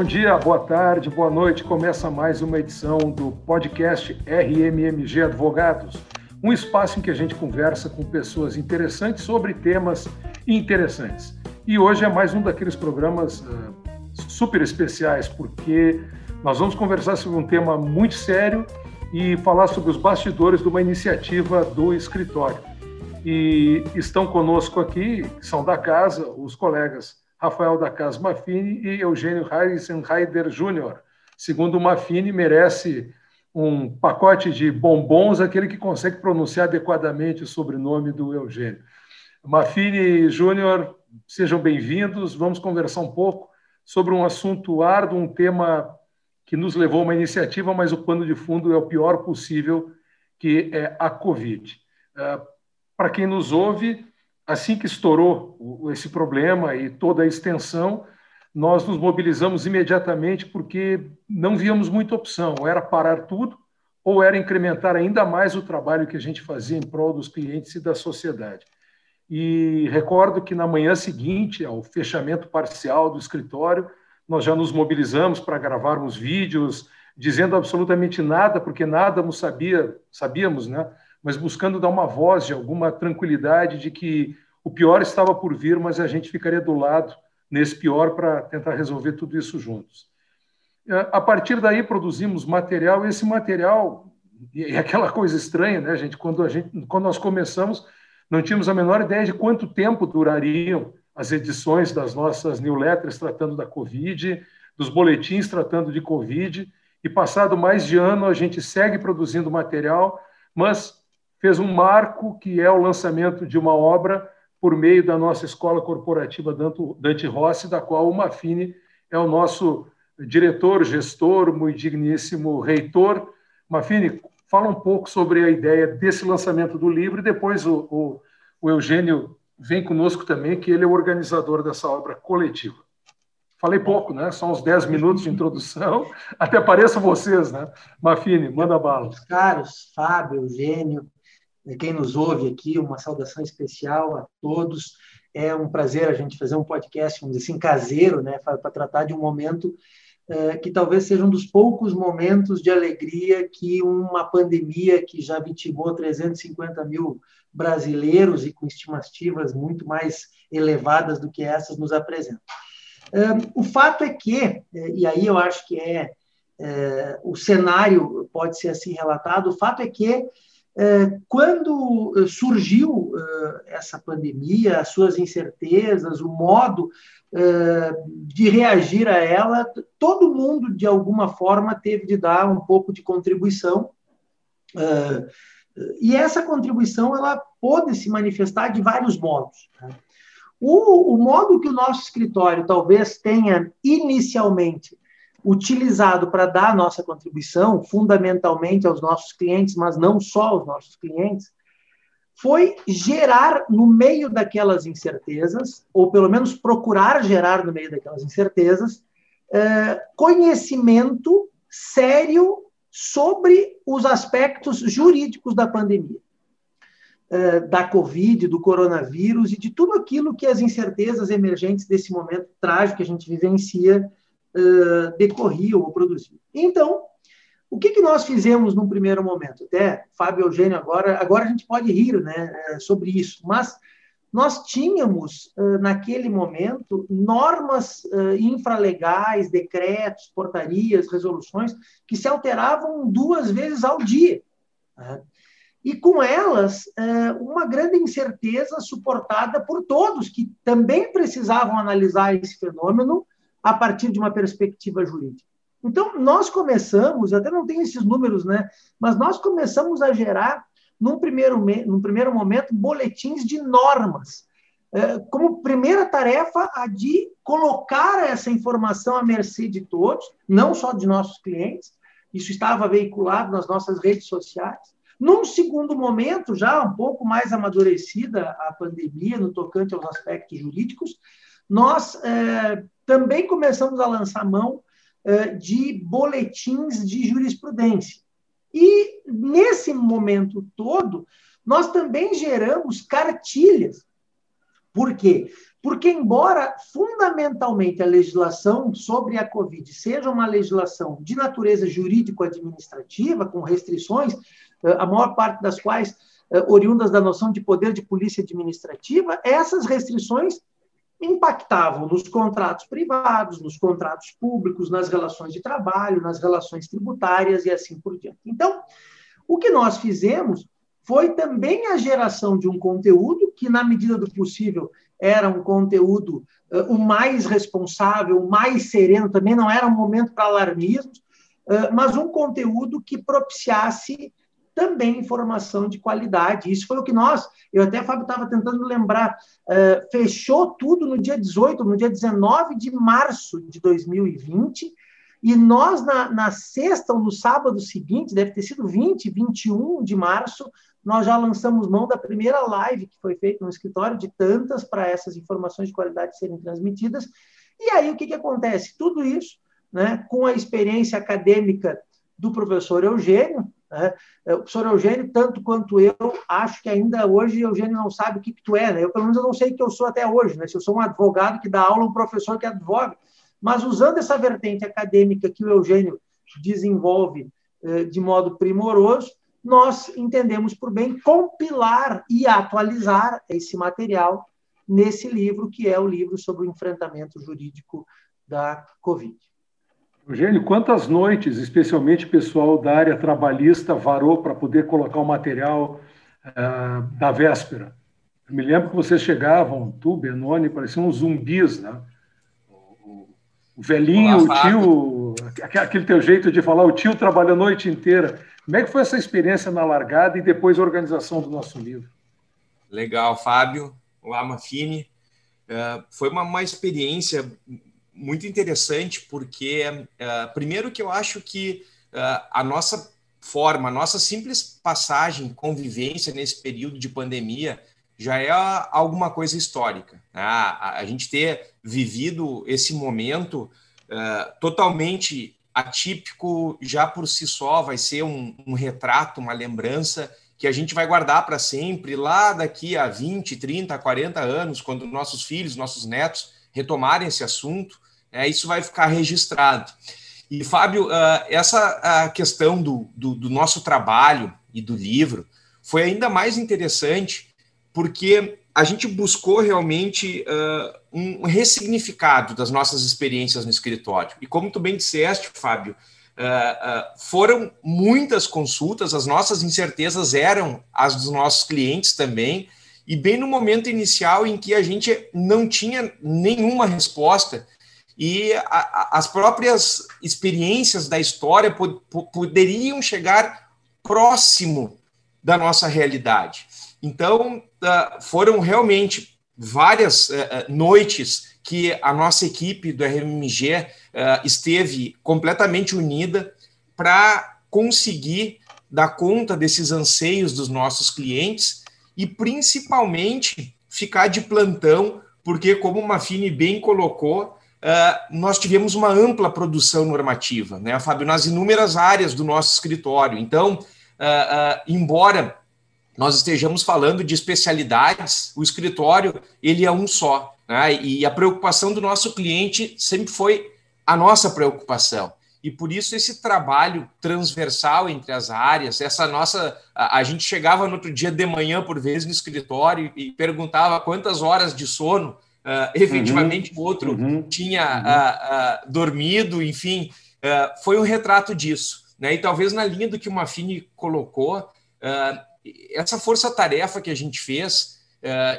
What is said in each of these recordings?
Bom dia, boa tarde, boa noite. Começa mais uma edição do podcast RMMG Advogados, um espaço em que a gente conversa com pessoas interessantes sobre temas interessantes. E hoje é mais um daqueles programas uh, super especiais, porque nós vamos conversar sobre um tema muito sério e falar sobre os bastidores de uma iniciativa do escritório. E estão conosco aqui, são da casa, os colegas Rafael da Casa Maffini e Eugênio Heisenheider Jr. Segundo o Maffini, merece um pacote de bombons aquele que consegue pronunciar adequadamente o sobrenome do Eugênio. Maffini Júnior, sejam bem-vindos. Vamos conversar um pouco sobre um assunto árduo, um tema que nos levou a uma iniciativa, mas o pano de fundo é o pior possível, que é a Covid. Uh, Para quem nos ouve, assim que estourou esse problema e toda a extensão, nós nos mobilizamos imediatamente porque não víamos muita opção, ou era parar tudo, ou era incrementar ainda mais o trabalho que a gente fazia em prol dos clientes e da sociedade. E recordo que na manhã seguinte ao fechamento parcial do escritório, nós já nos mobilizamos para gravarmos vídeos, dizendo absolutamente nada, porque nada sabia, sabíamos, né? Mas buscando dar uma voz de alguma tranquilidade de que o pior estava por vir, mas a gente ficaria do lado nesse pior para tentar resolver tudo isso juntos. É, a partir daí produzimos material, e esse material e aquela coisa estranha, né, gente? Quando a gente, quando nós começamos, não tínhamos a menor ideia de quanto tempo durariam as edições das nossas newsletters tratando da Covid, dos boletins tratando de Covid, e passado mais de ano a gente segue produzindo material, mas fez um marco que é o lançamento de uma obra por meio da nossa escola corporativa Dante Rossi, da qual o Mafini é o nosso diretor, gestor, muito digníssimo reitor. Mafini, fala um pouco sobre a ideia desse lançamento do livro e depois o, o, o Eugênio vem conosco também, que ele é o organizador dessa obra coletiva. Falei pouco, né? São uns 10 minutos de introdução. Até pareço vocês, né? Mafine, manda bala. Caros, Fábio, Eugênio, quem nos ouve aqui, uma saudação especial a todos. É um prazer a gente fazer um podcast, vamos dizer assim, caseiro, né? Para tratar de um momento é, que talvez seja um dos poucos momentos de alegria que uma pandemia que já vitimou 350 mil brasileiros e com estimativas muito mais elevadas do que essas nos apresentam. O fato é que, é, e aí eu acho que é, é o cenário pode ser assim relatado, o fato é que quando surgiu essa pandemia, as suas incertezas, o modo de reagir a ela, todo mundo, de alguma forma, teve de dar um pouco de contribuição e essa contribuição ela pode se manifestar de vários modos. Né? O, o, modo que o nosso escritório talvez tenha inicialmente utilizado para dar a nossa contribuição, fundamentalmente aos nossos clientes, mas não só aos nossos clientes, foi gerar no meio daquelas incertezas, ou pelo menos procurar gerar no meio daquelas incertezas, eh, conhecimento sério sobre os aspectos jurídicos da pandemia, eh, da Covid, do coronavírus e de tudo aquilo que as incertezas emergentes desse momento trágico que a gente vivencia eh, decorriam ou produziam. Então, o que, que nós fizemos num primeiro momento? Até, Fábio Eugênio, agora, agora a gente pode rir né, eh, sobre isso, mas nós tínhamos, naquele momento, normas infralegais, decretos, portarias, resoluções, que se alteravam duas vezes ao dia. Né? E com elas, uma grande incerteza suportada por todos, que também precisavam analisar esse fenômeno a partir de uma perspectiva jurídica. Então, nós começamos, até não tem esses números, né? Mas nós começamos a gerar num primeiro, num primeiro momento, boletins de normas, é, como primeira tarefa a de colocar essa informação à mercê de todos, não só de nossos clientes, isso estava veiculado nas nossas redes sociais. Num segundo momento, já um pouco mais amadurecida a pandemia no tocante aos aspectos jurídicos, nós é, também começamos a lançar mão é, de boletins de jurisprudência. E, nesse momento todo, nós também geramos cartilhas. Por quê? Porque, embora fundamentalmente a legislação sobre a Covid seja uma legislação de natureza jurídico-administrativa, com restrições, eh, a maior parte das quais eh, oriundas da noção de poder de polícia administrativa, essas restrições impactavam nos contratos privados, nos contratos públicos, nas relações de trabalho, nas relações tributárias e assim por diante. Então, o que nós fizemos foi também a geração de um conteúdo que, na medida do possível, era um conteúdo uh, o mais responsável, o mais sereno, também não era um momento para alarmismos, uh, mas um conteúdo que propiciasse também informação de qualidade. Isso foi o que nós, eu até, Fábio, estava tentando lembrar, uh, fechou tudo no dia 18, no dia 19 de março de 2020, e nós, na, na sexta ou no sábado seguinte, deve ter sido 20, 21 de março, nós já lançamos mão da primeira live que foi feita no escritório, de tantas para essas informações de qualidade serem transmitidas. E aí, o que, que acontece? Tudo isso, né, com a experiência acadêmica do professor Eugênio, né, o professor Eugênio, tanto quanto eu, acho que ainda hoje Eugênio não sabe o que, que tu é, né? Eu, pelo menos, eu não sei o que eu sou até hoje, né? Se eu sou um advogado que dá aula, um professor que advoga. Mas usando essa vertente acadêmica que o Eugênio desenvolve eh, de modo primoroso, nós entendemos por bem compilar e atualizar esse material nesse livro, que é o livro sobre o enfrentamento jurídico da Covid. Eugênio, quantas noites, especialmente pessoal da área trabalhista, varou para poder colocar o material uh, da véspera? Eu me lembro que vocês chegavam, tu, Benoni, pareciam uns zumbis, né? O, o velhinho, Olá, o tio, aquele teu jeito de falar, o tio trabalha a noite inteira. Como é que foi essa experiência na largada e depois a organização do nosso livro? Legal, Fábio. Olá, Mafine. Uh, foi uma, uma experiência muito interessante, porque, uh, primeiro, que eu acho que uh, a nossa forma, a nossa simples passagem, convivência nesse período de pandemia, já é alguma coisa histórica. Né? A, a, gente ter vivido esse momento uh, totalmente atípico já por si só vai ser um, um retrato, uma lembrança que a gente vai guardar para sempre, lá daqui a 20, 30, 40 anos, quando nossos filhos, nossos netos retomarem esse assunto, é, isso vai ficar registrado. E, Fábio, uh, essa questão do, do, do, nosso trabalho e do livro foi ainda mais interessante porque a gente buscou realmente uh, um ressignificado das nossas experiências no escritório. E como tu bem disseste, Fábio, uh, foram muitas consultas, as nossas incertezas eram as dos nossos clientes também, e bem no momento inicial em que a gente não tinha nenhuma resposta, e a, as próprias experiências da história pod, poderiam chegar próximo da nossa realidade. Então, foram realmente várias eh, eh, noites que a nossa equipe do RMG eh, esteve completamente unida para conseguir dar conta desses anseios dos nossos clientes e principalmente ficar de plantão, porque, como o Mafini bem colocou, nós tivemos uma ampla produção normativa, né, Fábio, nas inúmeras áreas do nosso escritório. Então, embora nós estejamos falando de especialidades, o escritório ele é um só. Né? E a preocupação do nosso cliente sempre foi a nossa preocupação. E por isso esse trabalho transversal entre as áreas, essa nossa. A, a gente chegava no outro dia de manhã, por vezes, no escritório e perguntava quantas horas de sono uh, efetivamente uhum, o outro uhum, tinha. Uh, dormido, enfim, foi um retrato disso. Né? E talvez na linha do que o Mafini colocou, essa força-tarefa que a gente fez,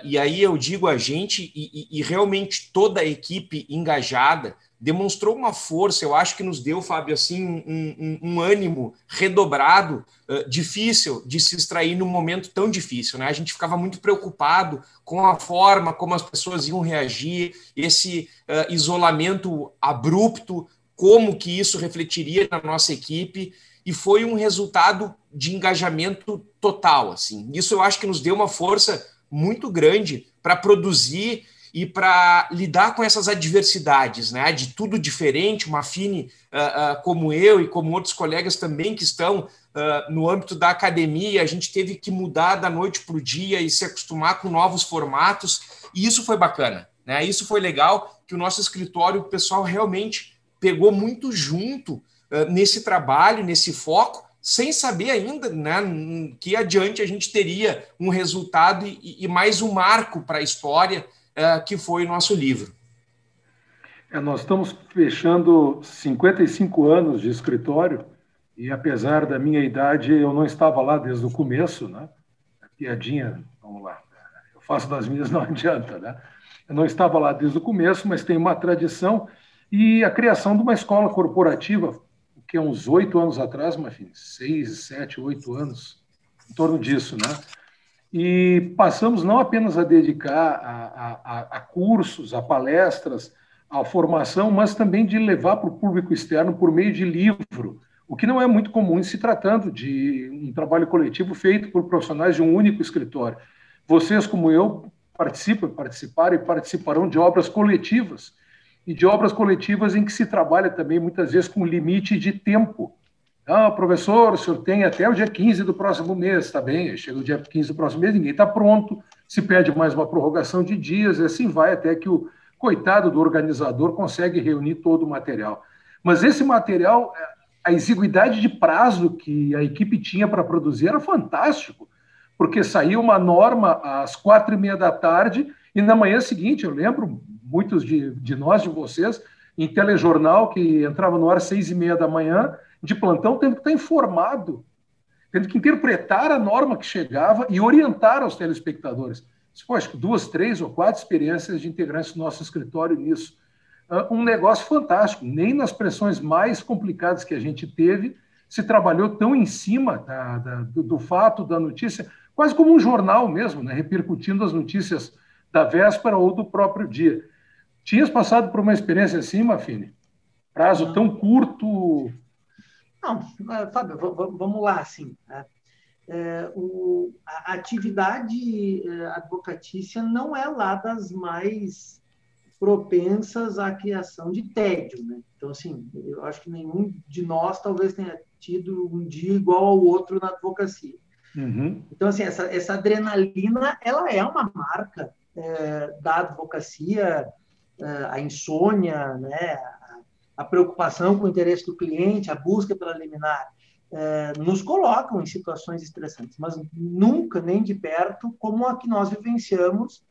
e aí eu digo a gente e, e, e, realmente toda a equipe engajada, demonstrou uma força, eu acho que nos deu, Fábio, assim, um, um, um ânimo redobrado, uh, difícil de se extrair num momento tão difícil. Né? A gente ficava muito preocupado com a forma como as pessoas iam reagir, esse uh, isolamento abrupto, como que isso refletiria na nossa equipe e foi um resultado de engajamento total. Assim. Isso eu acho que nos deu uma força muito grande para produzir e para lidar com essas adversidades, né? De tudo diferente, uma Fine uh, uh, como eu e como outros colegas também que estão uh, no âmbito da academia, a gente teve que mudar da noite para o dia e se acostumar com novos formatos, e isso foi bacana. Né? Isso foi legal, que o nosso escritório, o pessoal realmente pegou muito junto nesse trabalho, nesse foco, sem saber ainda né, que adiante a gente teria um resultado e, e mais um marco para a história, que foi o nosso livro. É, nós estamos fechando 55 anos de escritório e, apesar da minha idade, eu não estava lá desde o começo, né? Piadinha, vamos lá. Eu faço das minhas, não adianta, né? Eu não estava lá desde o começo, mas tem uma tradição e a criação de uma escola corporativa, que é uns oito anos atrás, mas enfim, seis, sete, oito anos, em torno disso, né? E passamos não apenas a dedicar a, a, a cursos, a palestras, a formação, mas também de levar para o público externo por meio de livro, o que não é muito comum se tratando de um trabalho coletivo feito por profissionais de um único escritório. Vocês, como eu, participam, participaram e participarão de obras coletivas, e de obras coletivas em que se trabalha também muitas vezes com limite de tempo. Ah, professor, o senhor tem até o dia 15 do próximo mês, está bem, chega o dia 15 do próximo mês, ninguém está pronto, se pede mais uma prorrogação de dias, e assim vai até que o coitado do organizador consegue reunir todo o material. Mas esse material, a exiguidade de prazo que a equipe tinha para produzir era fantástico, porque saía uma norma às quatro e meia da tarde e na manhã seguinte, eu lembro, muitos de, de nós, de vocês, em telejornal que entrava no ar às seis e meia da manhã, de plantão, tendo que estar informado, tendo que interpretar a norma que chegava e orientar aos telespectadores. Acho que duas, três ou quatro experiências de integrantes do nosso escritório nisso. Uh, um negócio fantástico. Nem nas pressões mais complicadas que a gente teve se trabalhou tão em cima da, da, do, do, fato, da notícia, quase como um jornal mesmo, né? repercutindo as notícias da véspera ou do próprio dia. Tinhas passado por uma experiência assim, Mafine? Prazo tão curto? Não, Fábio, vamos lá, assim. Né? é, o, a atividade é, advocatícia não é lá das mais propensas à criação de tédio, né? Então, assim, eu acho que nenhum de nós talvez tenha tido um dia igual ao outro na advocacia. Uhum. Então, assim, essa, essa adrenalina, ela é uma marca é, da advocacia, é, a insônia, né? A, a preocupação com o interesse do cliente, a busca pela liminar é, nos colocam em situações estressantes, mas nunca, nem de perto, como a que nós vivenciamos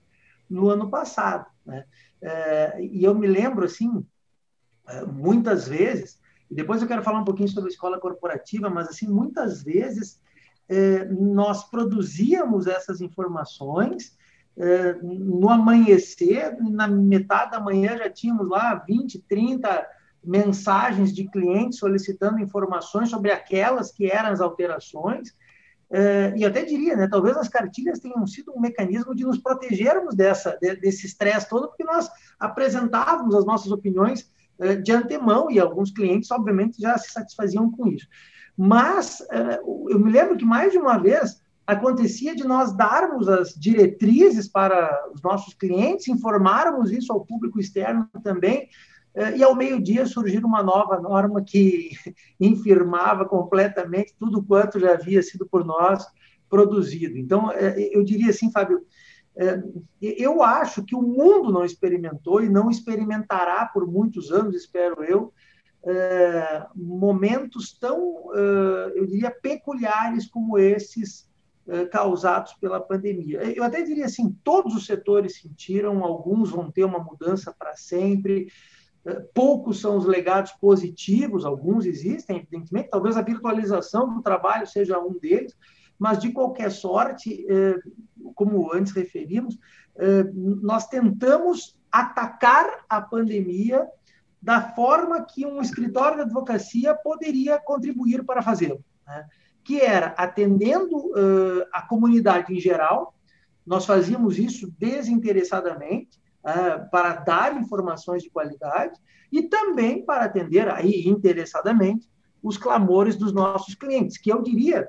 no ano passado. Né? É, e eu me lembro, assim, é, muitas vezes, e depois eu quero falar um pouquinho sobre a escola corporativa, mas, assim, muitas vezes nós produzíamos essas informações no amanhecer, na metade da manhã já tínhamos lá 20, 30 mensagens de clientes solicitando informações sobre aquelas que eram as alterações. Uh, e até diria, né, talvez as cartilhas tenham sido um mecanismo de nos protegermos dessa, de, desse estresse todo, porque nós apresentávamos as nossas opiniões uh, de antemão e alguns clientes, obviamente, já se satisfaziam com isso. Mas uh, eu me lembro que mais de uma vez acontecia de nós darmos as diretrizes para os nossos clientes, informarmos isso ao público externo também, e ao meio-dia surgiu uma nova norma que infirmava completamente tudo quanto já havia sido por nós produzido. Então, é, eu diria assim, Fábio, é, eu acho que o mundo não experimentou e não experimentará por muitos anos, espero eu, momentos tão, eu diria, peculiares como esses causados pela pandemia. Eu até diria assim, todos os setores sentiram, alguns vão ter uma mudança para sempre, Poucos são os legados positivos, alguns existem, evidentemente, talvez a virtualização do trabalho seja um deles, mas de qualquer sorte, é, como antes referimos, é, nós tentamos atacar a pandemia da forma que um escritório de advocacia poderia contribuir para fazê-lo, né? que era atendendo a comunidade em geral, nós fazíamos isso desinteressadamente, uh, para dar informações de qualidade e também para atender aí interessadamente os clamores dos nossos clientes, que eu diria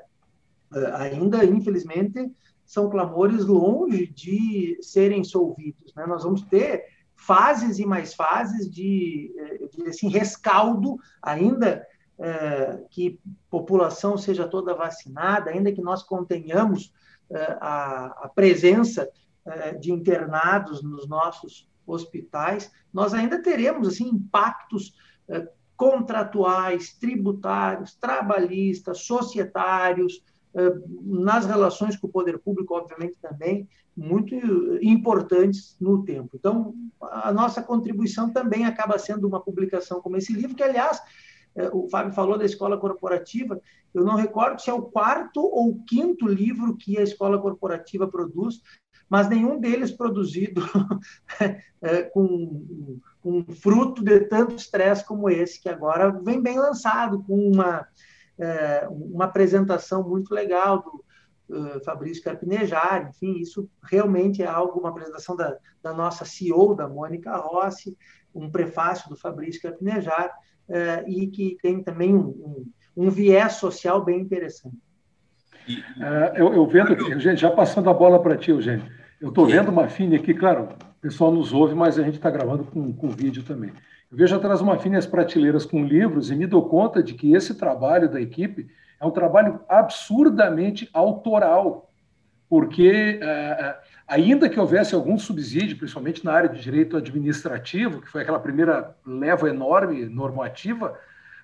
uh, ainda infelizmente são clamores longe de serem solvidos. Né? Nós vamos ter fases e mais fases de, eu diria assim, rescaldo, ainda eh, que população seja toda vacinada, ainda que nós contenhamos a, a presença é, de internados nos nossos hospitais, nós ainda teremos assim impactos eh, contratuais, tributários, trabalhistas, societários, eh, nas relações com o poder público, obviamente, também, muito importantes no tempo. Então, a nossa contribuição também acaba sendo uma publicação como esse livro, que, aliás, o Fábio falou da escola corporativa, eu não recordo se é o quarto ou quinto livro que a escola corporativa produz, mas nenhum deles produzido é, com um fruto de tanto estresse como esse, que agora vem bem lançado, com uma, é, uma apresentação muito legal do uh, Fabrício Carpinejar, enfim, isso realmente é algo, uma apresentação da, da nossa CEO, da Mônica Rossi, um prefácio do Fabrício Carpinejar, uh, e que tem também um, um, um viés social bem interessante. Uh, eu, eu vendo, gente, já passando a bola para ti, Eugênio, eu estou vendo uma Fine aqui, claro, o pessoal nos ouve, mas a gente está gravando com, com vídeo também. Eu vejo atrás uma Fine as prateleiras com livros e me dou conta de que esse trabalho da equipe é um trabalho absurdamente autoral, porque é, ainda que houvesse algum subsídio, principalmente na área de direito administrativo, que foi aquela primeira leva enorme normativa,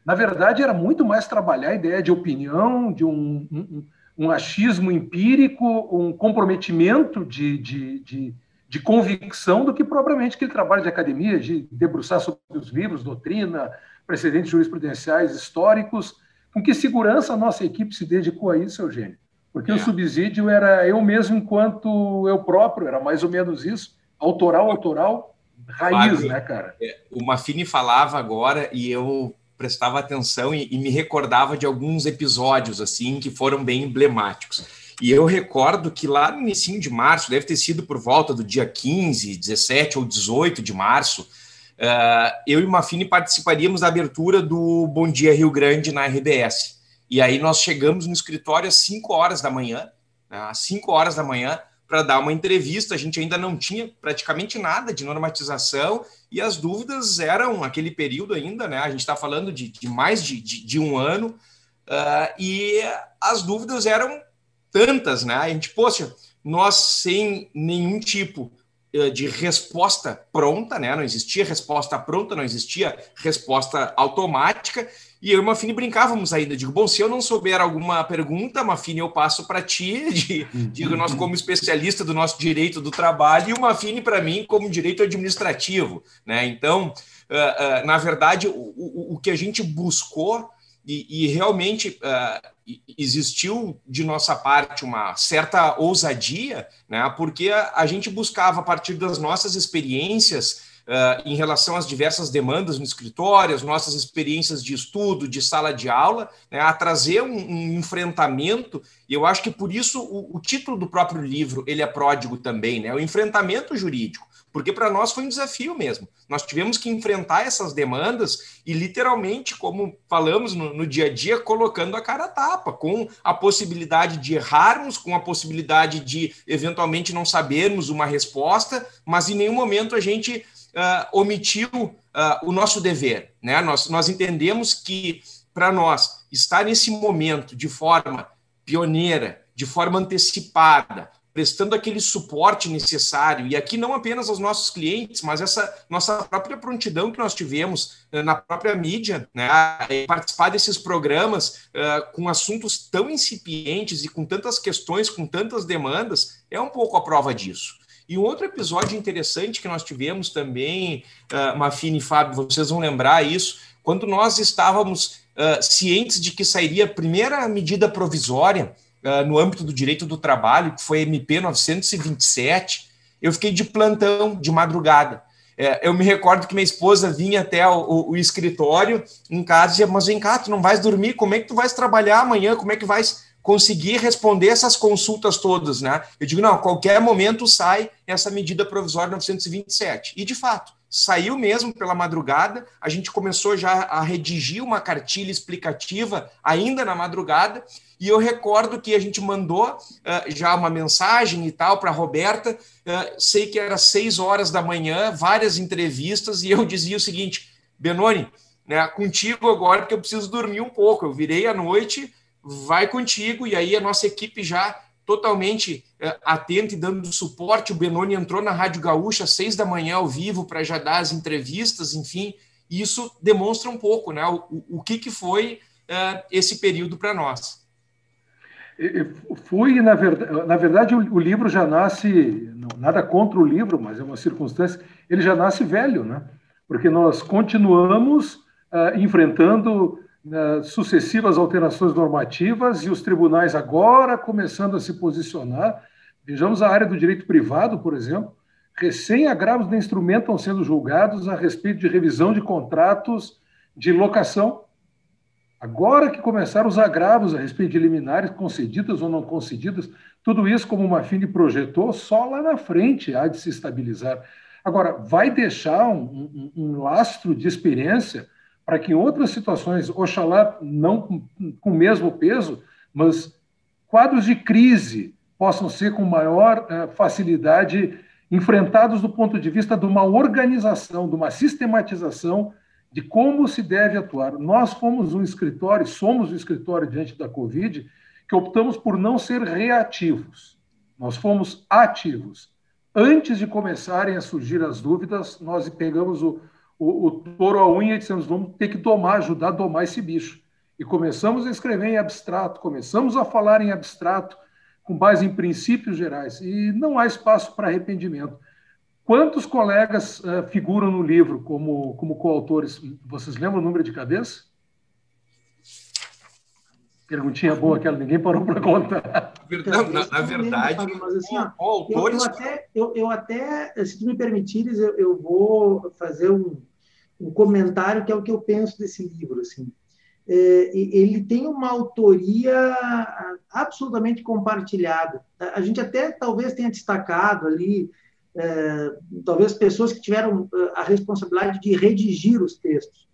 na verdade era muito mais trabalhar a ideia de opinião, de um, um um achismo empírico, um comprometimento de, de, de, de, convicção do que propriamente aquele trabalho de academia, de debruçar sobre os livros, doutrina, precedentes jurisprudenciais históricos. Com que segurança a nossa equipe se dedicou a isso, Eugênio? Porque é. o subsídio era eu mesmo enquanto eu próprio, era mais ou menos isso, autoral, autoral, raiz, Fábio, né, cara? É, o Mafini falava agora e eu prestava atenção e, e, me recordava de alguns episódios assim que foram bem emblemáticos. E eu recordo que lá no início de março, deve ter sido por volta do dia 15, 17 ou 18 de março, uh, eu e o Mafini participaríamos da abertura do Bom Dia Rio Grande na RBS. E aí nós chegamos no escritório às 5 horas da manhã, né, às 5 horas da manhã, para dar uma entrevista. A gente ainda não tinha praticamente nada de normatização e as dúvidas eram aquele período ainda, né? A gente está falando de, de, mais de, de, de um ano uh, e as dúvidas eram tantas, né? A gente, poxa, nós sem nenhum tipo de resposta pronta, né? Não existia resposta pronta, não existia resposta automática e eu e o Mafini brincávamos ainda. Digo, bom, se eu não souber alguma pergunta, Mafini, eu passo para ti, de, digo, nós como especialista do nosso direito do trabalho, e o Mafini para mim como direito administrativo. Né? Então, uh, uh, na verdade, o, o, o, que a gente buscou, e, e realmente uh, existiu de nossa parte uma certa ousadia, né? porque a, a gente buscava, a partir das nossas experiências, uh, em relação às diversas demandas no escritório, as nossas experiências de estudo, de sala de aula, né, a trazer um, um, enfrentamento, e eu acho que por isso o, o, título do próprio livro ele é pródigo também, né, o enfrentamento jurídico, porque para nós foi um desafio mesmo. Nós tivemos que enfrentar essas demandas e literalmente, como falamos no, no dia a dia, colocando a cara a tapa, com a possibilidade de errarmos, com a possibilidade de eventualmente não sabermos uma resposta, mas em nenhum momento a gente uh, omitiu uh, o nosso dever. Né? Nós, nós entendemos que, para nós, estar nesse momento de forma pioneira, de forma antecipada, prestando aquele suporte necessário, e aqui não apenas aos nossos clientes, mas essa nossa própria prontidão que nós tivemos uh, na própria mídia, né, participar desses programas uh, com assuntos tão incipientes e com tantas questões, com tantas demandas, é um pouco a prova disso. E um outro episódio interessante que nós tivemos também, uh, Mafine e Fábio, vocês vão lembrar isso, quando nós estávamos uh, cientes de que sairia a primeira medida provisória uh, no âmbito do direito do trabalho, que foi MP 927, eu fiquei de plantão, de madrugada. É, eu me recordo que minha esposa vinha até o, o, o, escritório em casa e dizia, mas vem cá, tu não vais dormir, como é que tu vais trabalhar amanhã, como é que vais conseguir responder essas consultas todas, né? Eu digo, não, a qualquer momento sai essa medida provisória 927. E, de fato, saiu mesmo pela madrugada, a gente começou já a redigir uma cartilha explicativa ainda na madrugada, e eu recordo que a gente mandou uh, já uma mensagem e tal para a Roberta, uh, sei que era seis horas da manhã, várias entrevistas, e eu dizia o seguinte, Benoni, né, contigo agora, porque eu preciso dormir um pouco, eu virei à noite vai contigo, e aí a nossa equipe já totalmente é, atento e dando suporte. O Benoni entrou na Rádio Gaúcha às seis da manhã ao vivo para já dar as entrevistas, enfim. Isso demonstra um pouco né, o, o que, que foi esse período para nós. Fui, na verdade, na verdade o, livro já nasce, nada contra o livro, mas é uma circunstância, ele já nasce velho, né? Porque nós continuamos uh, enfrentando uh, sucessivas alterações normativas e os tribunais agora começando a se posicionar. Vejamos a área do direito privado, por exemplo, recém-agravos de instrumento estão sendo julgados a respeito de revisão de contratos de locação Agora que começaram os agravos a respeito de liminares concedidas ou não concedidas, tudo isso, como o Mafini projetou, só lá na frente há de se estabilizar. Agora, vai deixar um, um, um lastro de experiência para que em outras situações, oxalá não com, o mesmo peso, mas quadros de crise possam ser com maior uh, facilidade enfrentados do ponto de vista de uma organização, de uma sistematização de como se deve atuar. Nós fomos um escritório, somos um escritório diante da Covid, que optamos por não ser reativos. Nós fomos ativos. Antes de começarem a surgir as dúvidas, nós pegamos o, o, o touro à unha e dissemos: vamos ter que domar, ajudar a domar esse bicho. E começamos a escrever em abstrato, começamos a falar em abstrato, com base em princípios gerais. E não há espaço para arrependimento. Quantos colegas uh, figuram no livro como, como coautores? Vocês lembram o número de cabeça? Perguntinha boa aquela, ninguém parou para contar. Na, na verdade, mas assim, ó, autores... eu, eu, até, eu, eu, até, se tu me permitires, eu, eu vou fazer um, um comentário que é o que eu penso desse livro. Assim. É, ele tem uma autoria absolutamente compartilhada. A gente até talvez tenha destacado ali é, talvez pessoas que tiveram é, a responsabilidade de redigir os textos.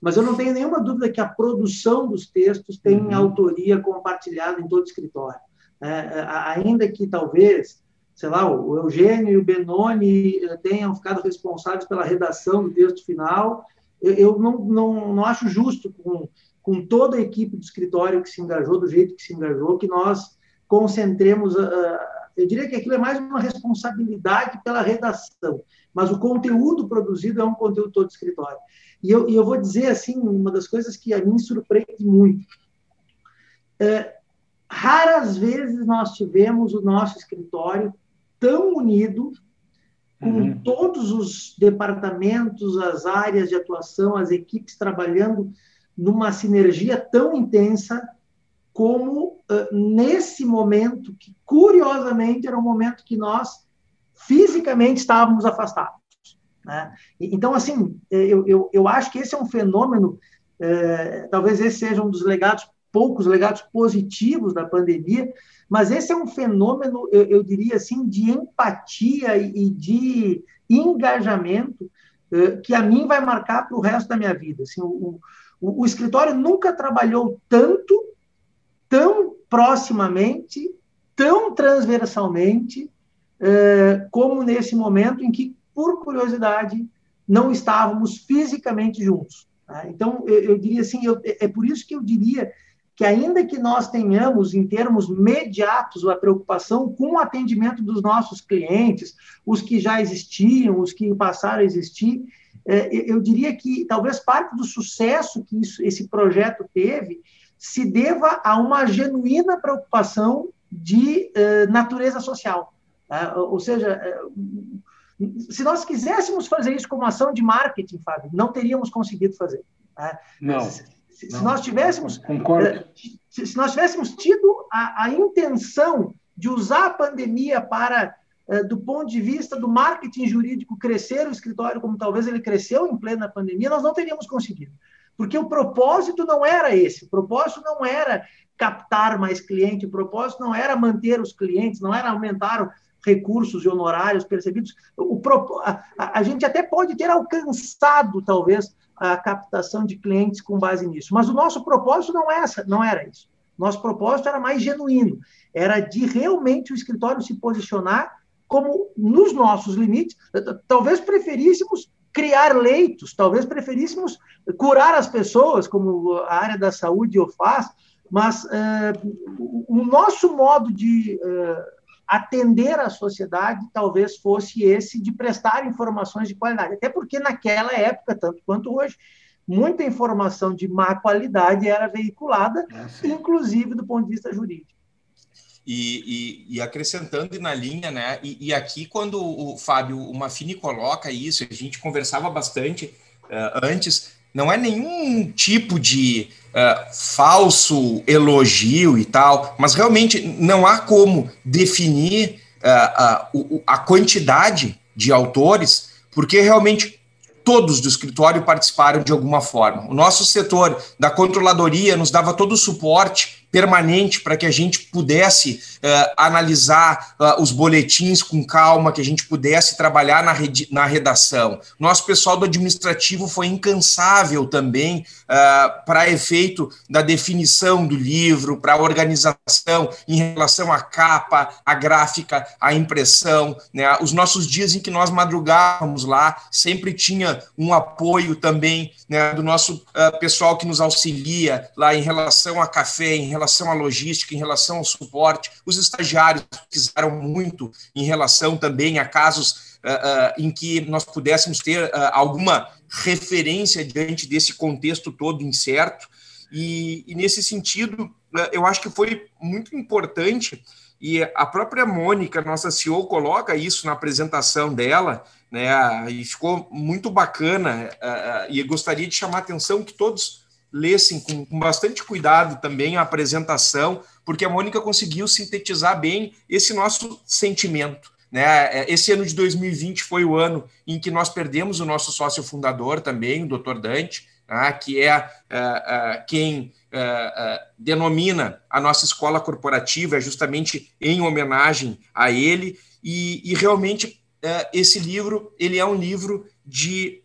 Mas eu não tenho nenhuma dúvida que a produção dos textos tem uhum. autoria compartilhada em todo o escritório. É, é ainda que talvez, sei lá, o Eugênio e o Benoni é, tenham ficado responsáveis pela redação do texto final, eu, eu não, não, não acho justo com, com toda a equipe do escritório que se engajou do jeito que se engajou, que nós concentremos a, eu diria que aquilo é mais uma responsabilidade pela redação, mas o conteúdo produzido é um conteúdo todo escritório. E eu, e eu vou dizer, assim, uma das coisas que a mim surpreende muito. É, raras vezes nós tivemos o nosso escritório tão unido, com uhum. todos os departamentos, as áreas de atuação, as equipes trabalhando numa sinergia tão intensa como nesse momento, que curiosamente era um momento que nós fisicamente estávamos afastados. Né? Então, assim, eh, eu, eu, eu acho que esse é um fenômeno, eh, talvez esse seja um dos legados, poucos legados positivos da pandemia, mas esse é um fenômeno, eu, eu diria assim, de empatia e, de engajamento que a mim vai marcar para o resto da minha vida. Assim, o, o, o escritório nunca trabalhou tanto tão proximamente, tão transversalmente, eh, como nesse momento em que, por curiosidade, não estávamos fisicamente juntos. Tá? Então, eu, eu, diria assim, eu, é por isso que eu diria que, ainda que nós tenhamos, em termos mediatos, a preocupação com o atendimento dos nossos clientes, os que já existiam, os que passaram a existir, eh, eu diria que talvez parte do sucesso que isso, esse projeto teve se deva a uma genuína preocupação de uh, natureza social. Uh, ou seja, uh, se nós quiséssemos fazer isso como ação de marketing, Fábio, não teríamos conseguido fazer. Tá? Não. Se, se, não, nós tivéssemos, concordo. Se, se, nós tivéssemos tido a, a, intenção de usar a pandemia para, do ponto de vista do marketing jurídico, crescer o escritório como talvez ele cresceu em plena pandemia, nós não teríamos conseguido. Porque o propósito não era esse, o propósito não era captar mais cliente, o propósito não era manter os clientes, não era aumentar recursos e honorários percebidos. O, a, a, a gente até pode ter alcançado, talvez, a captação de clientes com base nisso, mas o nosso propósito não, é essa, não era isso. Nosso propósito era mais genuíno, era de realmente o escritório se posicionar como nos nossos limites, talvez preferíssemos criar leitos, talvez preferíssemos curar as pessoas, como a área da saúde o faz, Mas uh, o nosso modo de uh, atender a sociedade talvez fosse esse de prestar informações de qualidade. Até porque naquela época, tanto quanto hoje, muita informação de má qualidade era veiculada, é, inclusive do ponto de vista jurídico. E, e, e, acrescentando na linha, né? E, e, aqui, quando o Fábio, o Mafini coloca isso, a gente conversava bastante uh, antes, não é nenhum tipo de uh, falso elogio e tal, mas realmente não há como definir uh, a quantidade de autores, porque realmente todos do escritório participaram de alguma forma. O nosso setor da controladoria nos dava todo o suporte permanente para que a gente pudesse uh, analisar uh, os boletins com calma, que a gente pudesse trabalhar na, na redação. Nosso pessoal do administrativo foi incansável também uh, para efeito da definição do livro, para organização em relação à capa, à gráfica, à impressão. Né? Os nossos dias em que nós madrugávamos lá sempre tinha um apoio também né, do nosso pessoal que nos auxilia lá em relação a café, em relação à logística, em relação ao suporte. Os estagiários fizeram muito em relação também a casos uh, uh, em que nós pudéssemos ter uh, alguma referência diante desse contexto todo incerto. E, e nesse sentido, eu acho que foi muito importante e a própria Mônica, nossa CEO, coloca isso na apresentação dela, né? E ficou muito bacana. e gostaria de chamar a atenção que todos lessem com, com bastante cuidado também a apresentação, porque a Mônica conseguiu sintetizar bem esse nosso sentimento. Né? É, esse ano de 2020 foi o ano em que nós perdemos o nosso sócio fundador também, o Dr. Dante, né? que é, é, é quem é, denomina a nossa escola corporativa, justamente em homenagem a ele. E, e realmente esse livro ele é um livro de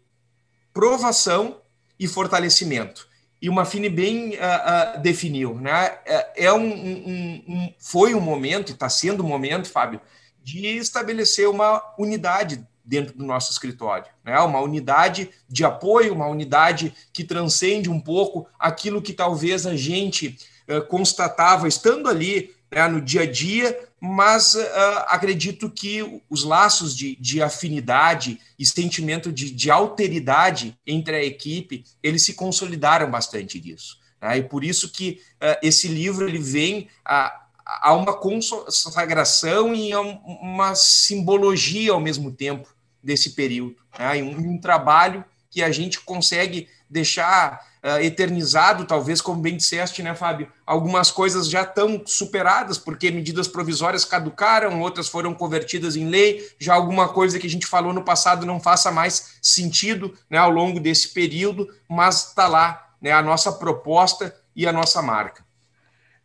provação e fortalecimento e o Mafini bem uh, uh, definiu, né? É, um, um, um, foi um momento está sendo um momento, Fábio, de estabelecer uma unidade dentro do nosso escritório, né? Uma unidade de apoio, uma unidade que transcende um pouco aquilo que talvez a gente uh, constatava estando ali né, no dia a dia, mas uh, acredito que os laços de, de afinidade e sentimento de, de, alteridade entre a equipe, eles se consolidaram bastante disso. Né? E por isso que uh, esse livro ele vem a, a uma consagração e uma simbologia ao mesmo tempo desse período. Né? Um, um trabalho que a gente consegue deixar uh, eternizado, talvez, como bem disseste, né, Fábio? Algumas coisas já estão superadas, porque medidas provisórias caducaram, outras foram convertidas em lei, já alguma coisa que a gente falou no passado não faça mais sentido né, ao longo desse período, mas está lá né, a nossa proposta e a nossa marca.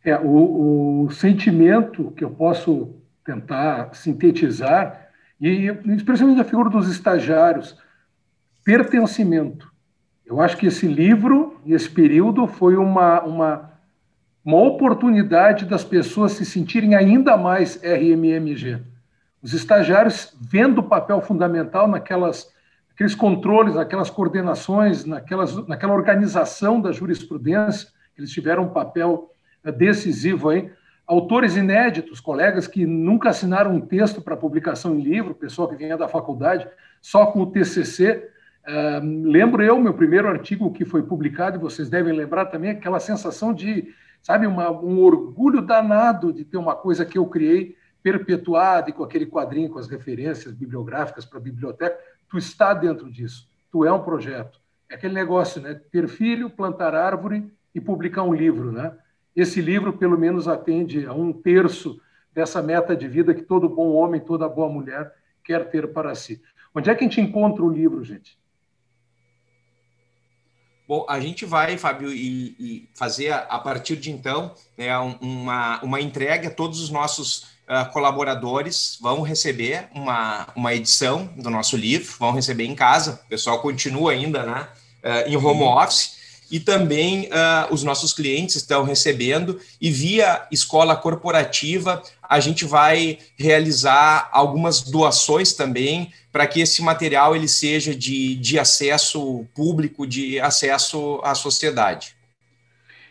É, o, o sentimento que eu posso tentar sintetizar, e especialmente a figura dos estagiários, pertencimento. Eu acho que esse livro e esse período foi uma, uma, uma oportunidade das pessoas se sentirem ainda mais RMMG. Os estagiários vendo o papel fundamental naquelas aqueles controles, naquelas coordenações, naquelas, naquela organização da jurisprudência, eles tiveram um papel decisivo aí. Autores inéditos, colegas que nunca assinaram um texto para publicação em livro, pessoal que vinha da faculdade, só com o TCC, lembro eu, meu primeiro artigo que foi publicado, e vocês devem lembrar também, aquela sensação de, sabe, uma, um orgulho danado de ter uma coisa que eu criei perpetuada e com aquele quadrinho com as referências bibliográficas para a biblioteca. Tu está dentro disso, tu é um projeto. É aquele negócio, né? Ter filho, plantar árvore e publicar um livro, né? Esse livro, pelo menos, atende a um terço dessa meta de vida que todo bom homem, toda boa mulher quer ter para si. Onde é que a gente encontra o livro, gente? Bom, a gente vai, Fábio, e, e fazer a, partir de então né, uma, uma entrega. Todos os nossos uh, colaboradores vão receber uma, uma edição do nosso livro, vão receber em casa. O pessoal continua ainda né, uh, em home office e também uh, os nossos clientes estão recebendo, e via escola corporativa, a gente vai realizar algumas doações também para que esse material ele seja de, de acesso público, de acesso à sociedade.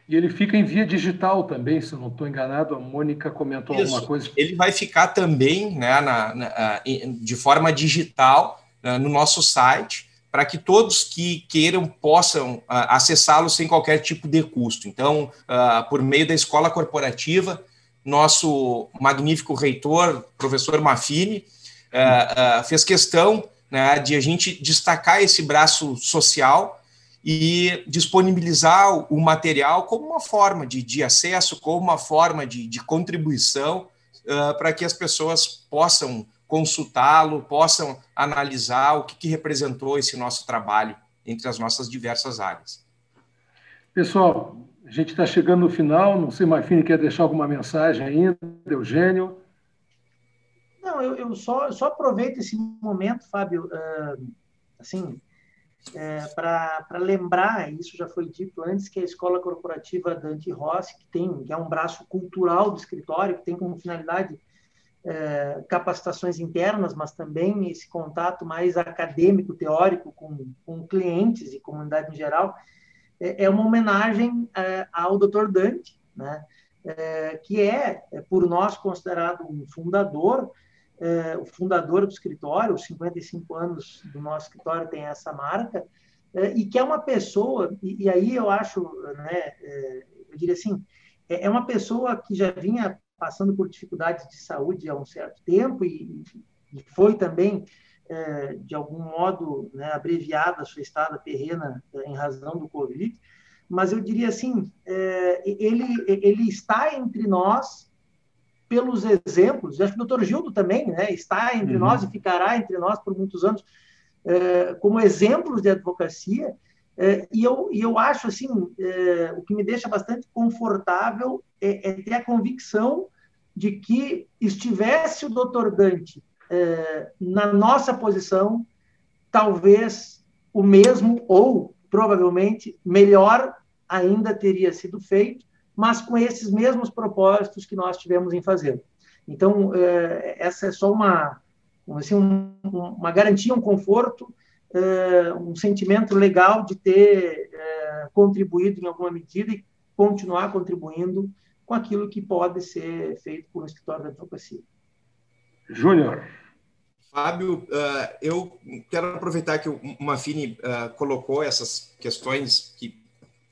E ele fica em via digital também, se eu não estou enganado. A Mônica comentou Isso. alguma coisa. Ele vai ficar também né, na, na, de forma digital né, no nosso site, para que todos que queiram possam uh, acessá-lo sem qualquer tipo de custo. Então, uh, por meio da escola corporativa, nosso magnífico reitor, professor Mafini, uh, fez questão né, de a gente destacar esse braço social e disponibilizar o material como uma forma de, de acesso, como uma forma de, de contribuição uh, para que as pessoas possam consultá-lo, possam analisar o que, que representou esse nosso trabalho entre as nossas diversas áreas. Pessoal, a gente está chegando no final, não sei, Marfini quer deixar alguma mensagem ainda, Eugênio? Não, eu, eu só, só aproveito esse momento, Fábio, uh, assim, é, para lembrar, isso já foi dito antes, que a Escola Corporativa Dante Rossi, que, tem, que é um braço cultural do escritório, que tem como finalidade é, capacitações internas, mas também esse contato mais acadêmico, teórico com, com clientes e comunidade em geral, é, é uma homenagem é, ao Dr. Dante, né? É, que é, é, por nós, considerado um fundador o fundador do escritório, os 55 anos do nosso escritório tem essa marca, e que é uma pessoa, e, e aí eu acho, né, eu diria assim, é, é uma pessoa que já vinha passando por dificuldades de saúde há um certo tempo e, e foi também, é, de algum modo, né, abreviada a sua estada terrena em razão do Covid, mas eu diria assim, é, ele, ele está entre nós pelos exemplos, acho que o doutor Gildo também né, está entre uhum. nós e ficará entre nós por muitos anos é, como exemplos de advocacia, é, e, eu, e eu acho assim, é, o que me deixa bastante confortável é, é, ter a convicção de que estivesse o doutor Dante é, na nossa posição, talvez o mesmo ou provavelmente melhor ainda teria sido feito, mas com esses mesmos propósitos que nós tivemos em fazer. Então, é, essa é só uma, assim, uma garantia, um conforto, é, um sentimento legal de ter é, contribuído em alguma medida e continuar contribuindo com aquilo que pode ser feito por um escritório de advocacia. Júnior. Fábio, eu quero aproveitar que o Mafini colocou essas questões que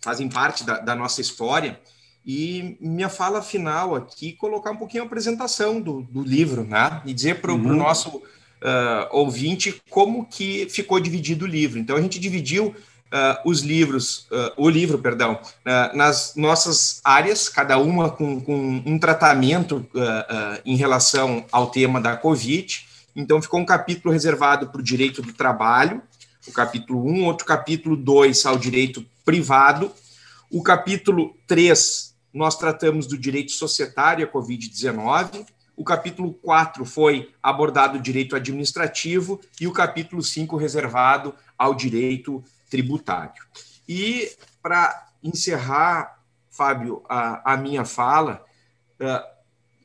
fazem parte da, da nossa história e minha fala final aqui, colocar um pouquinho a apresentação do, do livro, né? E dizer para o uhum. nosso uh, ouvinte como que ficou dividido o livro. Então, a gente dividiu uh, os livros, uh, o livro, perdão, nas nossas áreas, cada uma com, com um tratamento em relação ao tema da Covid. Então, ficou um capítulo reservado para o direito do trabalho, o capítulo 1, outro capítulo 2 ao direito privado, o capítulo 3 nós tratamos do direito societário à Covid-19. O capítulo 4 foi abordado o direito administrativo e o capítulo 5 reservado ao direito tributário. E para encerrar, Fábio, a, a minha fala, uh,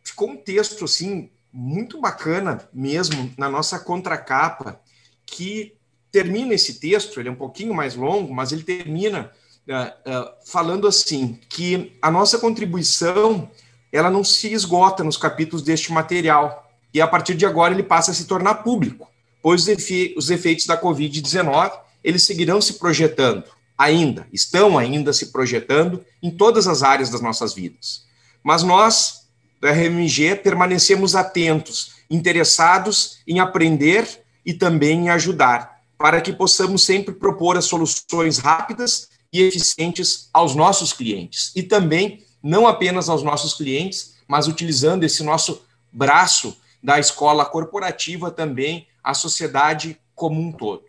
ficou um texto assim muito bacana mesmo na nossa contracapa que termina esse texto, ele é um pouquinho mais longo, mas ele termina uh, falando assim que a nossa contribuição ela não se esgota nos capítulos deste material e a partir de agora ele passa a se tornar público, pois os, efe os efeitos da Covid-19 eles seguirão se projetando ainda, estão ainda se projetando em todas as áreas das nossas vidas. Mas nós, do RMG, permanecemos atentos, interessados em aprender e também em ajudar, para que possamos sempre propor as soluções rápidas e eficientes aos nossos clientes. E também, não apenas aos nossos clientes, mas utilizando esse nosso braço da escola corporativa também à sociedade como um todo.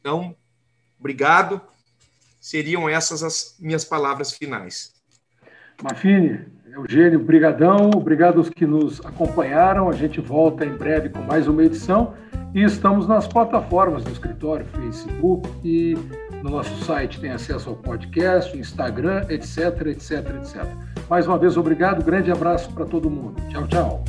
Então, obrigado. Seriam essas as minhas palavras finais. Mafine, Eugênio, brigadão. Obrigado aos que nos acompanharam. A gente volta em breve com mais uma edição. E estamos nas plataformas do escritório, Facebook e no nosso site tem acesso ao podcast, Instagram, etc, etc, etc. Mais uma vez, obrigado, grande abraço para todo mundo. Tchau, tchau.